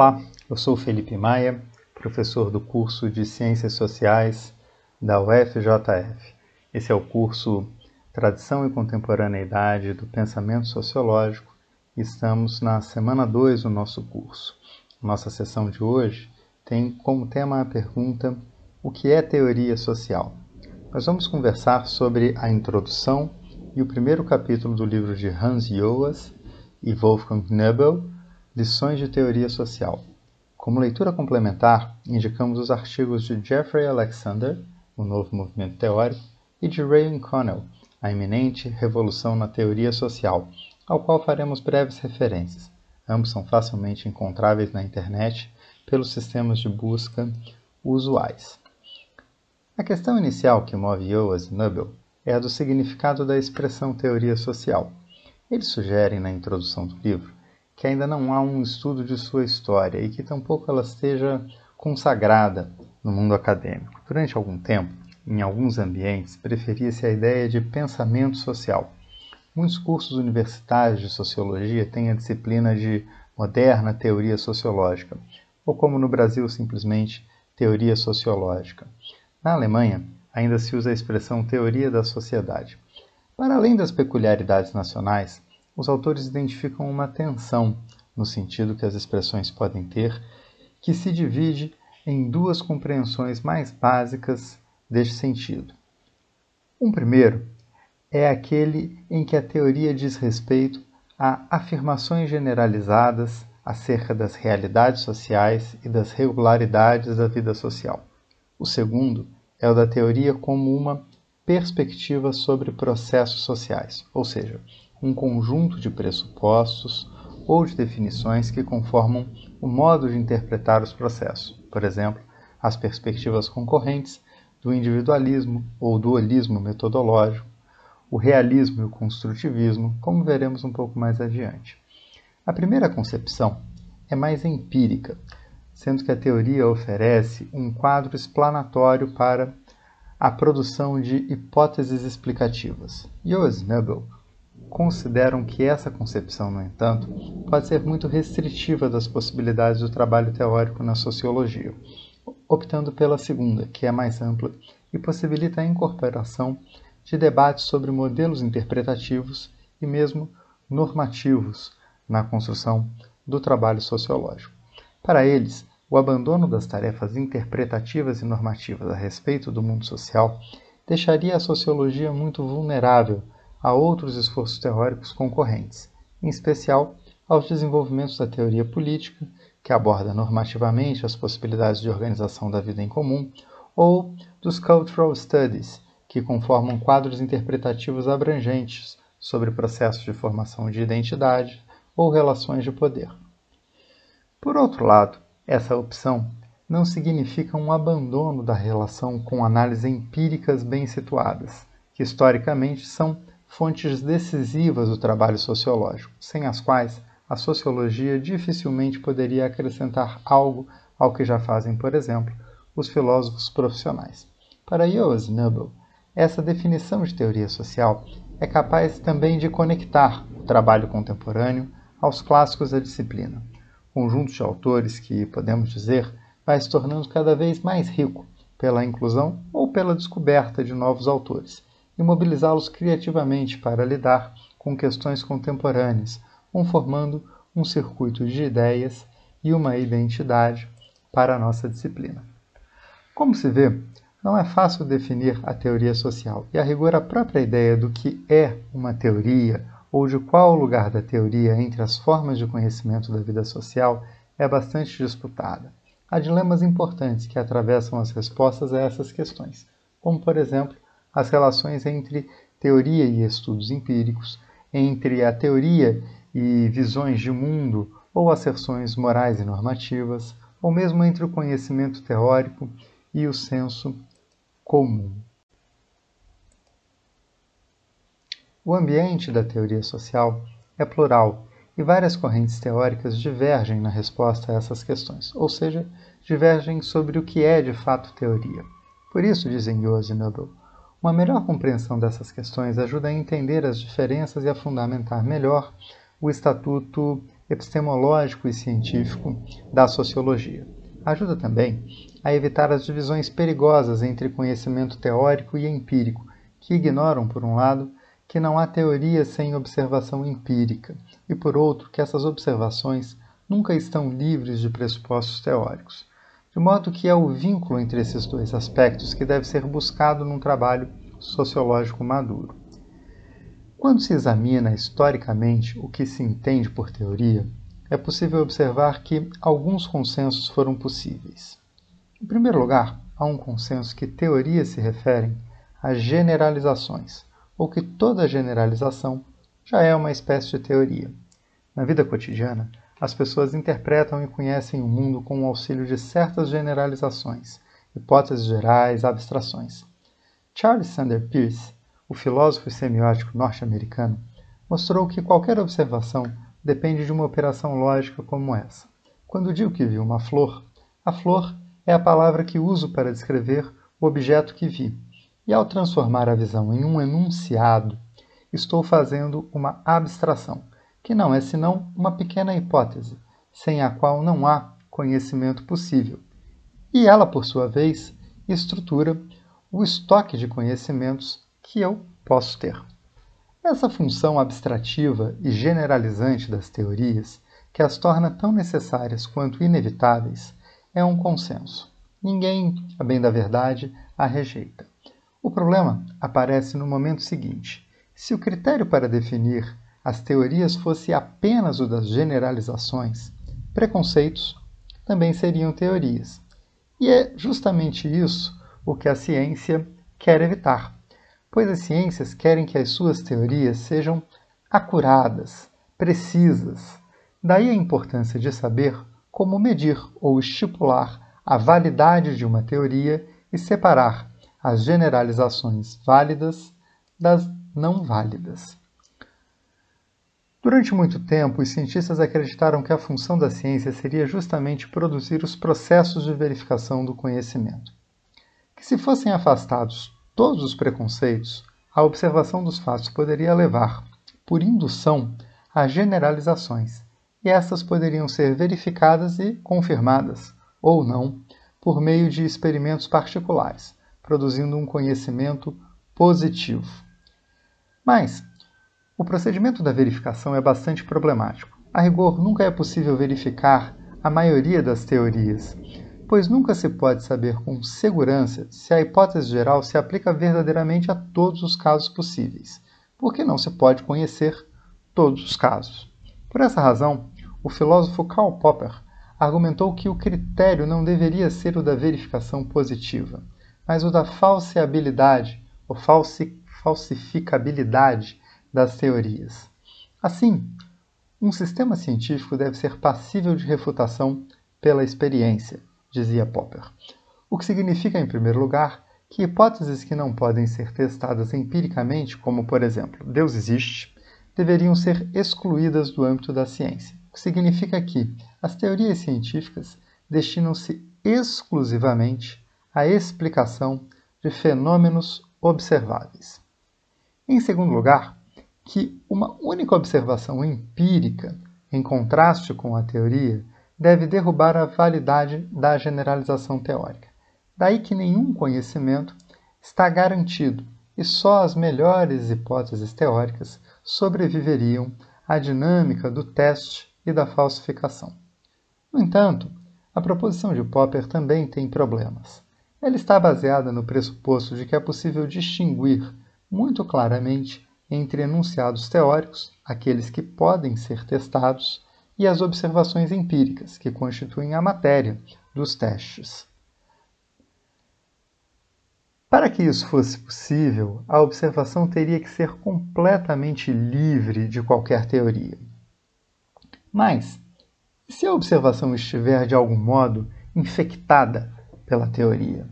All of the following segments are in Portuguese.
Olá, eu sou Felipe Maia, professor do curso de Ciências Sociais da UFJF. Esse é o curso Tradição e Contemporaneidade do Pensamento Sociológico estamos na semana 2 do nosso curso. Nossa sessão de hoje tem como tema a pergunta: O que é teoria social? Nós vamos conversar sobre a introdução e o primeiro capítulo do livro de Hans Joas e Wolfgang Nöbel, Lições de Teoria Social. Como leitura complementar, indicamos os artigos de Jeffrey Alexander, O Novo Movimento Teórico, e de Ray Connell, A Iminente Revolução na Teoria Social, ao qual faremos breves referências. Ambos são facilmente encontráveis na internet pelos sistemas de busca usuais. A questão inicial que move Ioas e Nubel é a do significado da expressão teoria social. Eles sugerem na introdução do livro que ainda não há um estudo de sua história e que tampouco ela esteja consagrada no mundo acadêmico. Durante algum tempo, em alguns ambientes, preferia-se a ideia de pensamento social. Muitos cursos universitários de sociologia têm a disciplina de moderna teoria sociológica, ou como no Brasil simplesmente teoria sociológica. Na Alemanha, ainda se usa a expressão teoria da sociedade. Para além das peculiaridades nacionais, os autores identificam uma tensão no sentido que as expressões podem ter, que se divide em duas compreensões mais básicas deste sentido. Um primeiro é aquele em que a teoria diz respeito a afirmações generalizadas acerca das realidades sociais e das regularidades da vida social. O segundo é o da teoria como uma perspectiva sobre processos sociais, ou seja, um conjunto de pressupostos ou de definições que conformam o modo de interpretar os processos, por exemplo, as perspectivas concorrentes do individualismo ou dualismo metodológico, o realismo e o construtivismo, como veremos um pouco mais adiante. A primeira concepção é mais empírica, sendo que a teoria oferece um quadro explanatório para a produção de hipóteses explicativas. Joas Nubel consideram que essa concepção, no entanto, pode ser muito restritiva das possibilidades do trabalho teórico na sociologia, optando pela segunda, que é mais ampla e possibilita a incorporação de debates sobre modelos interpretativos e mesmo normativos na construção do trabalho sociológico. Para eles, o abandono das tarefas interpretativas e normativas a respeito do mundo social deixaria a sociologia muito vulnerável a outros esforços teóricos concorrentes, em especial aos desenvolvimentos da teoria política, que aborda normativamente as possibilidades de organização da vida em comum, ou dos cultural studies, que conformam quadros interpretativos abrangentes sobre processos de formação de identidade ou relações de poder. Por outro lado, essa opção não significa um abandono da relação com análises empíricas bem situadas, que historicamente são fontes decisivas do trabalho sociológico, sem as quais a sociologia dificilmente poderia acrescentar algo ao que já fazem, por exemplo, os filósofos profissionais. Para Joas Nubel, essa definição de teoria social é capaz também de conectar o trabalho contemporâneo aos clássicos da disciplina, conjunto de autores que, podemos dizer, vai se tornando cada vez mais rico pela inclusão ou pela descoberta de novos autores, e mobilizá-los criativamente para lidar com questões contemporâneas, conformando um circuito de ideias e uma identidade para a nossa disciplina. Como se vê, não é fácil definir a teoria social, e a rigor a própria ideia do que é uma teoria ou de qual o lugar da teoria entre as formas de conhecimento da vida social é bastante disputada. Há dilemas importantes que atravessam as respostas a essas questões, como, por exemplo, as relações entre teoria e estudos empíricos, entre a teoria e visões de mundo ou asserções morais e normativas, ou mesmo entre o conhecimento teórico e o senso comum. O ambiente da teoria social é plural e várias correntes teóricas divergem na resposta a essas questões, ou seja, divergem sobre o que é de fato teoria. Por isso, dizem Yoas e Noble, uma melhor compreensão dessas questões ajuda a entender as diferenças e a fundamentar melhor o estatuto epistemológico e científico da sociologia. Ajuda também a evitar as divisões perigosas entre conhecimento teórico e empírico, que ignoram, por um lado, que não há teoria sem observação empírica, e por outro, que essas observações nunca estão livres de pressupostos teóricos. De modo que é o vínculo entre esses dois aspectos que deve ser buscado num trabalho sociológico maduro. Quando se examina historicamente o que se entende por teoria, é possível observar que alguns consensos foram possíveis. Em primeiro lugar, há um consenso que teorias se referem a generalizações, ou que toda generalização já é uma espécie de teoria. Na vida cotidiana, as pessoas interpretam e conhecem o mundo com o auxílio de certas generalizações, hipóteses gerais, abstrações. Charles Sanders Peirce o filósofo semiótico norte-americano, mostrou que qualquer observação depende de uma operação lógica como essa. Quando digo que vi uma flor, a flor é a palavra que uso para descrever o objeto que vi. E ao transformar a visão em um enunciado, estou fazendo uma abstração, que não é senão uma pequena hipótese, sem a qual não há conhecimento possível. E ela, por sua vez, estrutura o estoque de conhecimentos que eu posso ter. Essa função abstrativa e generalizante das teorias, que as torna tão necessárias quanto inevitáveis, é um consenso. Ninguém, a bem da verdade, a rejeita. O problema aparece no momento seguinte. Se o critério para definir as teorias fosse apenas o das generalizações, preconceitos também seriam teorias. E é justamente isso o que a ciência quer evitar pois as ciências querem que as suas teorias sejam acuradas, precisas. Daí a importância de saber como medir ou estipular a validade de uma teoria e separar as generalizações válidas das não válidas. Durante muito tempo, os cientistas acreditaram que a função da ciência seria justamente produzir os processos de verificação do conhecimento. Que se fossem afastados todos os preconceitos, a observação dos fatos poderia levar, por indução, a generalizações, e estas poderiam ser verificadas e confirmadas, ou não, por meio de experimentos particulares, produzindo um conhecimento positivo. Mas o procedimento da verificação é bastante problemático. A rigor, nunca é possível verificar a maioria das teorias, pois nunca se pode saber com segurança se a hipótese geral se aplica verdadeiramente a todos os casos possíveis, porque não se pode conhecer todos os casos. Por essa razão, o filósofo Karl Popper argumentou que o critério não deveria ser o da verificação positiva, mas o da falseabilidade ou falsi falsificabilidade das teorias. Assim, um sistema científico deve ser passível de refutação pela experiência, dizia Popper. O que significa, em primeiro lugar, que hipóteses que não podem ser testadas empiricamente, como por exemplo, Deus existe, deveriam ser excluídas do âmbito da ciência. O que significa que as teorias científicas destinam-se exclusivamente à explicação de fenômenos observáveis. Em segundo lugar, que uma única observação empírica, em contraste com a teoria, deve derrubar a validade da generalização teórica. Daí que nenhum conhecimento está garantido e só as melhores hipóteses teóricas sobreviveriam à dinâmica do teste e da falsificação. No entanto, a proposição de Popper também tem problemas. Ela está baseada no pressuposto de que é possível distinguir muito claramente entre enunciados teóricos, aqueles que podem ser testados, e as observações empíricas, que constituem a matéria dos testes. Para que isso fosse possível, a observação teria que ser completamente livre de qualquer teoria. Mas, se a observação estiver de algum modo infectada pela teoria?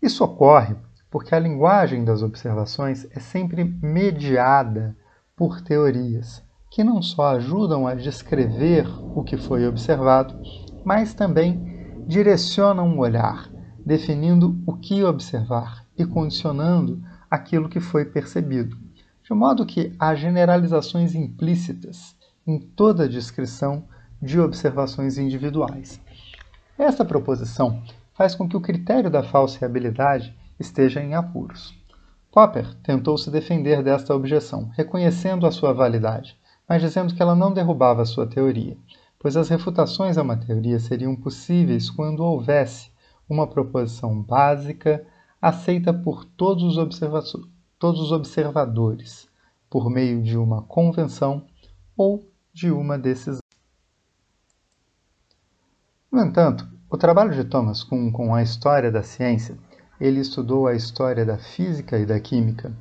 Isso ocorre porque a linguagem das observações é sempre mediada por teorias, que não só ajudam a descrever o que foi observado, mas também direcionam o olhar, definindo o que observar e condicionando aquilo que foi percebido, de modo que há generalizações implícitas em toda a descrição de observações individuais. Esta proposição faz com que o critério da falseabilidade esteja em apuros. Popper tentou se defender desta objeção, reconhecendo a sua validade, mas dizendo que ela não derrubava sua teoria, pois as refutações a uma teoria seriam possíveis quando houvesse uma proposição básica aceita por todos os, todos os observadores, por meio de uma convenção ou de uma decisão. No entanto, o trabalho de Thomas com a história da ciência, ele estudou a história da física e da química,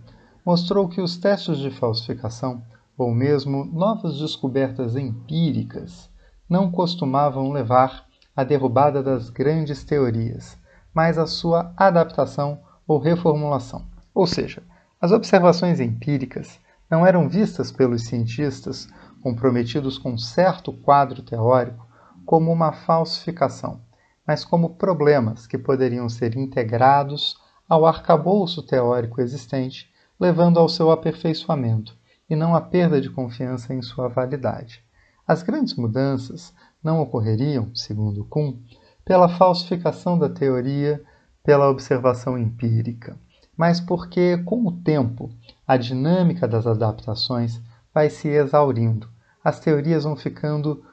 mostrou que os testes de falsificação, ou mesmo novas descobertas empíricas, não costumavam levar à derrubada das grandes teorias, mas à sua adaptação ou reformulação. Ou seja, as observações empíricas não eram vistas pelos cientistas comprometidos com certo quadro teórico como uma falsificação, mas como problemas que poderiam ser integrados ao arcabouço teórico existente, levando ao seu aperfeiçoamento e não à perda de confiança em sua validade. As grandes mudanças não ocorreriam, segundo Kuhn, pela falsificação da teoria pela observação empírica, mas porque, com o tempo, a dinâmica das adaptações vai se exaurindo, as teorias vão ficando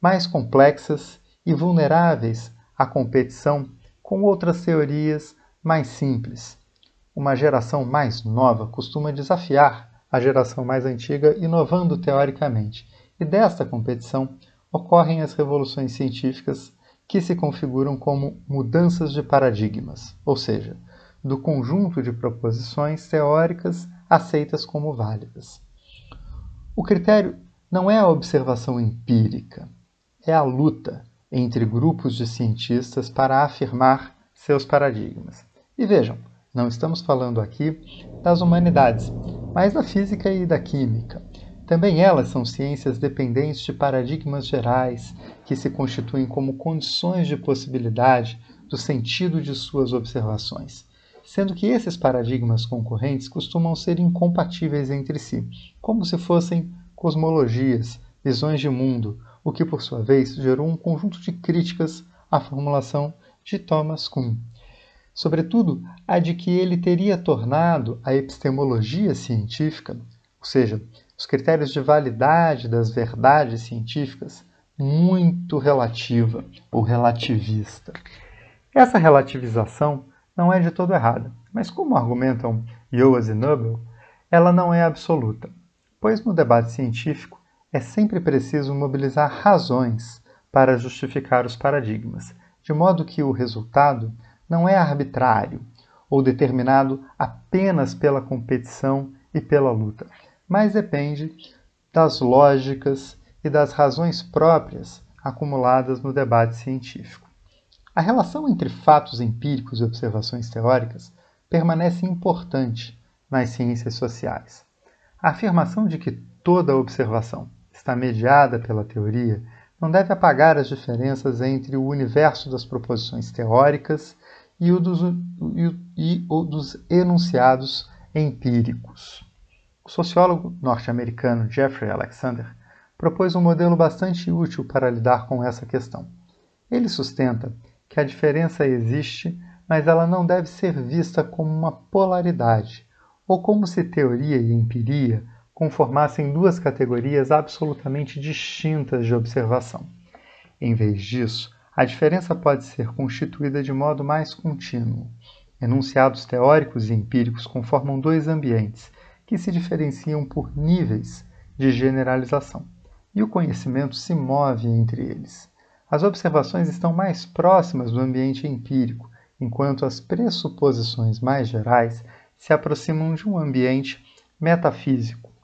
mais complexas e vulneráveis à competição com outras teorias mais simples. Uma geração mais nova costuma desafiar a geração mais antiga, inovando teoricamente, e desta competição ocorrem as revoluções científicas que se configuram como mudanças de paradigmas, ou seja, do conjunto de proposições teóricas aceitas como válidas. O critério não é a observação empírica, é a luta entre grupos de cientistas para afirmar seus paradigmas. E vejam, não estamos falando aqui das humanidades, mas da física e da química. Também elas são ciências dependentes de paradigmas gerais que se constituem como condições de possibilidade do sentido de suas observações, sendo que esses paradigmas concorrentes costumam ser incompatíveis entre si, como se fossem cosmologias, visões de mundo, o que por sua vez gerou um conjunto de críticas à formulação de Thomas Kuhn, sobretudo a de que ele teria tornado a epistemologia científica, ou seja, os critérios de validade das verdades científicas muito relativa ou relativista. Essa relativização não é de todo errada, mas como argumentam Yoas e Nobel, ela não é absoluta, pois no debate científico é sempre preciso mobilizar razões para justificar os paradigmas, de modo que o resultado não é arbitrário ou determinado apenas pela competição e pela luta, mas depende das lógicas e das razões próprias acumuladas no debate científico. A relação entre fatos empíricos e observações teóricas permanece importante nas ciências sociais. A afirmação de que toda observação está mediada pela teoria não deve apagar as diferenças entre o universo das proposições teóricas e o dos, e, o dos enunciados empíricos. O sociólogo norte-americano Jeffrey Alexander propôs um modelo bastante útil para lidar com essa questão. Ele sustenta que a diferença existe, mas ela não deve ser vista como uma polaridade, ou como se teoria e empiria conformassem duas categorias absolutamente distintas de observação. Em vez disso, a diferença pode ser constituída de modo mais contínuo. Enunciados teóricos e empíricos conformam dois ambientes que se diferenciam por níveis de generalização, e o conhecimento se move entre eles. As observações estão mais próximas do ambiente empírico, enquanto as pressuposições mais gerais se aproximam de um ambiente metafísico,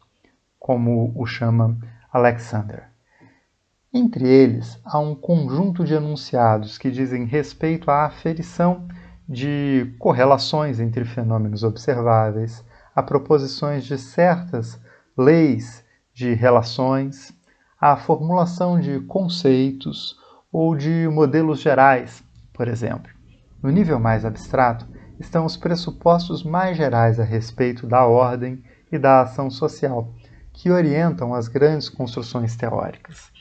como o chama Alexander. Entre eles, há um conjunto de enunciados que dizem respeito à aferição de correlações entre fenômenos observáveis, a proposições de certas leis de relações, a formulação de conceitos ou de modelos gerais, por exemplo. No nível mais abstrato estão os pressupostos mais gerais a respeito da ordem e da ação social, que orientam as grandes construções teóricas.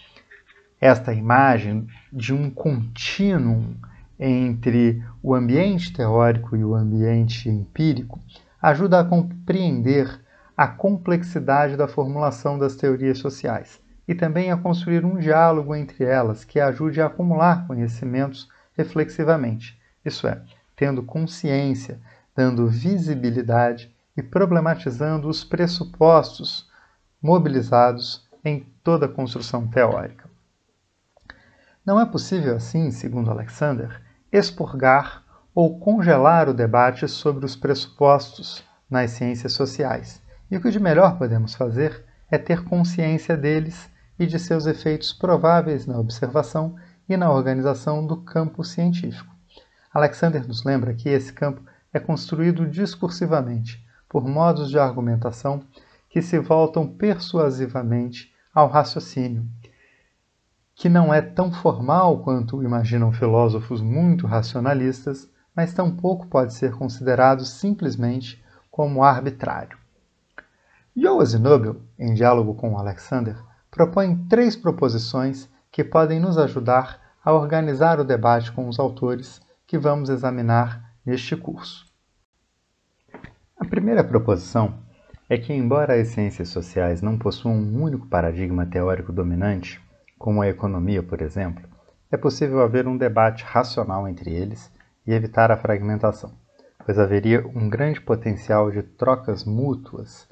Esta imagem de um contínuo entre o ambiente teórico e o ambiente empírico ajuda a compreender a complexidade da formulação das teorias sociais e também a construir um diálogo entre elas que ajude a acumular conhecimentos reflexivamente, isso é, tendo consciência, dando visibilidade e problematizando os pressupostos mobilizados em toda a construção teórica. Não é possível, assim, segundo Alexander, expurgar ou congelar o debate sobre os pressupostos nas ciências sociais. E o que de melhor podemos fazer é ter consciência deles e de seus efeitos prováveis na observação e na organização do campo científico. Alexander nos lembra que esse campo é construído discursivamente por modos de argumentação que se voltam persuasivamente ao raciocínio, que não é tão formal quanto imaginam filósofos muito racionalistas, mas tampouco pode ser considerado simplesmente como arbitrário. Joas Nobel, em diálogo com Alexander, propõe três proposições que podem nos ajudar a organizar o debate com os autores que vamos examinar neste curso. A primeira proposição é que, embora as ciências sociais não possuam um único paradigma teórico dominante, como a economia, por exemplo, é possível haver um debate racional entre eles e evitar a fragmentação, pois haveria um grande potencial de trocas mútuas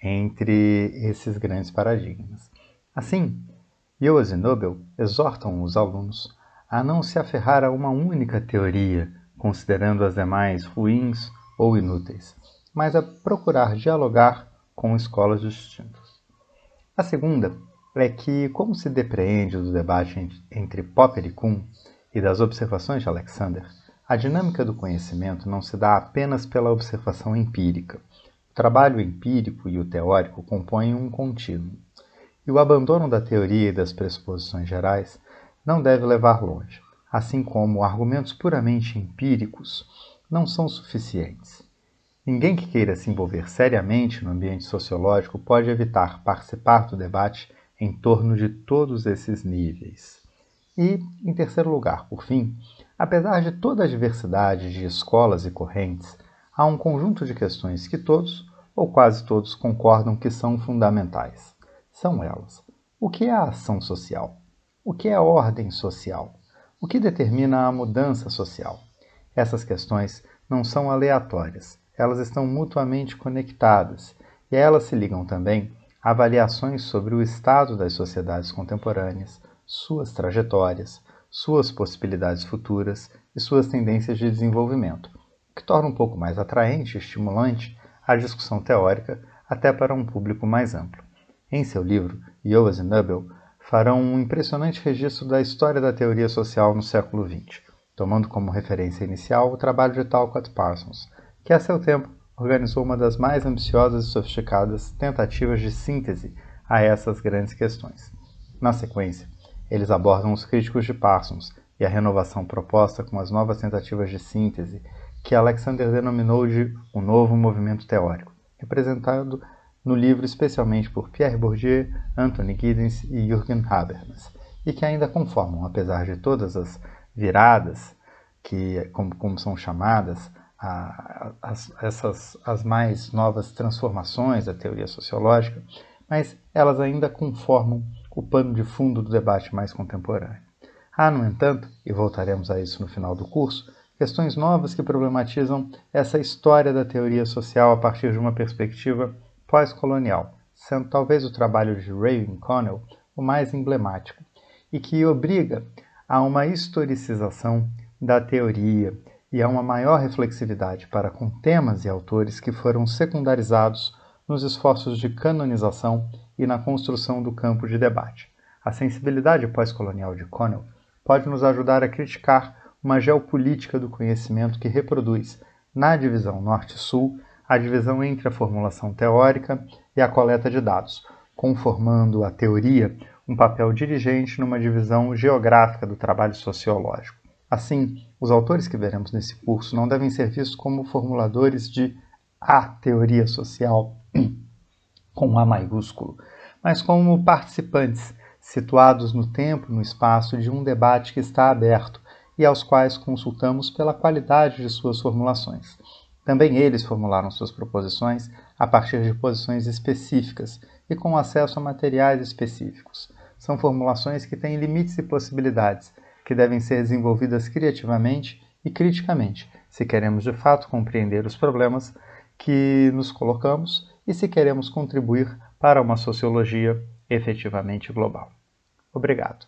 entre esses grandes paradigmas. Assim, Yoas e Nobel exortam os alunos a não se aferrar a uma única teoria, considerando as demais ruins ou inúteis, mas a procurar dialogar com escolas distintas. A segunda é que, como se depreende do debate entre Popper e Kuhn e das observações de Alexander, a dinâmica do conhecimento não se dá apenas pela observação empírica. O trabalho empírico e o teórico compõem um contínuo e o abandono da teoria e das pressuposições gerais não deve levar longe, assim como argumentos puramente empíricos não são suficientes. Ninguém que queira se envolver seriamente no ambiente sociológico pode evitar participar do debate em torno de todos esses níveis. E, em terceiro lugar, por fim, apesar de toda a diversidade de escolas e correntes, há um conjunto de questões que todos, ou quase todos, concordam que são fundamentais são elas: o que é a ação social? O que é a ordem social? O que determina a mudança social? Essas questões não são aleatórias, elas estão mutuamente conectadas e elas se ligam também a avaliações sobre o estado das sociedades contemporâneas, suas trajetórias, suas possibilidades futuras e suas tendências de desenvolvimento, o que torna um pouco mais atraente e estimulante a discussão teórica até para um público mais amplo. Em seu livro, Yoas e Nubel farão um impressionante registro da história da teoria social no século XX, tomando como referência inicial o trabalho de Talcott Parsons, que a seu tempo organizou uma das mais ambiciosas e sofisticadas tentativas de síntese a essas grandes questões. Na sequência, eles abordam os críticos de Parsons e a renovação proposta com as novas tentativas de síntese que Alexander denominou de um novo movimento teórico, representado no livro especialmente por Pierre Bourdieu, Anthony Giddens e Jürgen Habermas, e que ainda conformam, apesar de todas as viradas, que como, como são chamadas, a, as, essas as mais novas transformações da teoria sociológica, mas elas ainda conformam o pano de fundo do debate mais contemporâneo. Há, no entanto, e voltaremos a isso no final do curso, questões novas que problematizam essa história da teoria social a partir de uma perspectiva pós-colonial, sendo talvez o trabalho de Raven Connell o mais emblemático, e que obriga a uma historicização da teoria e a uma maior reflexividade para com temas e autores que foram secundarizados nos esforços de canonização e na construção do campo de debate. A sensibilidade pós-colonial de Connell pode nos ajudar a criticar uma geopolítica do conhecimento que reproduz, na divisão Norte-Sul, a divisão entre a formulação teórica e a coleta de dados, conformando a teoria um papel dirigente numa divisão geográfica do trabalho sociológico. Assim, os autores que veremos nesse curso não devem ser vistos como formuladores de a teoria social, com A maiúsculo, mas como participantes, situados no tempo no espaço de um debate que está aberto e aos quais consultamos pela qualidade de suas formulações. Também eles formularam suas proposições a partir de posições específicas e com acesso a materiais específicos. São formulações que têm limites e possibilidades, que devem ser desenvolvidas criativamente e criticamente, se queremos de fato compreender os problemas que nos colocamos e se queremos contribuir para uma sociologia efetivamente global. Obrigado.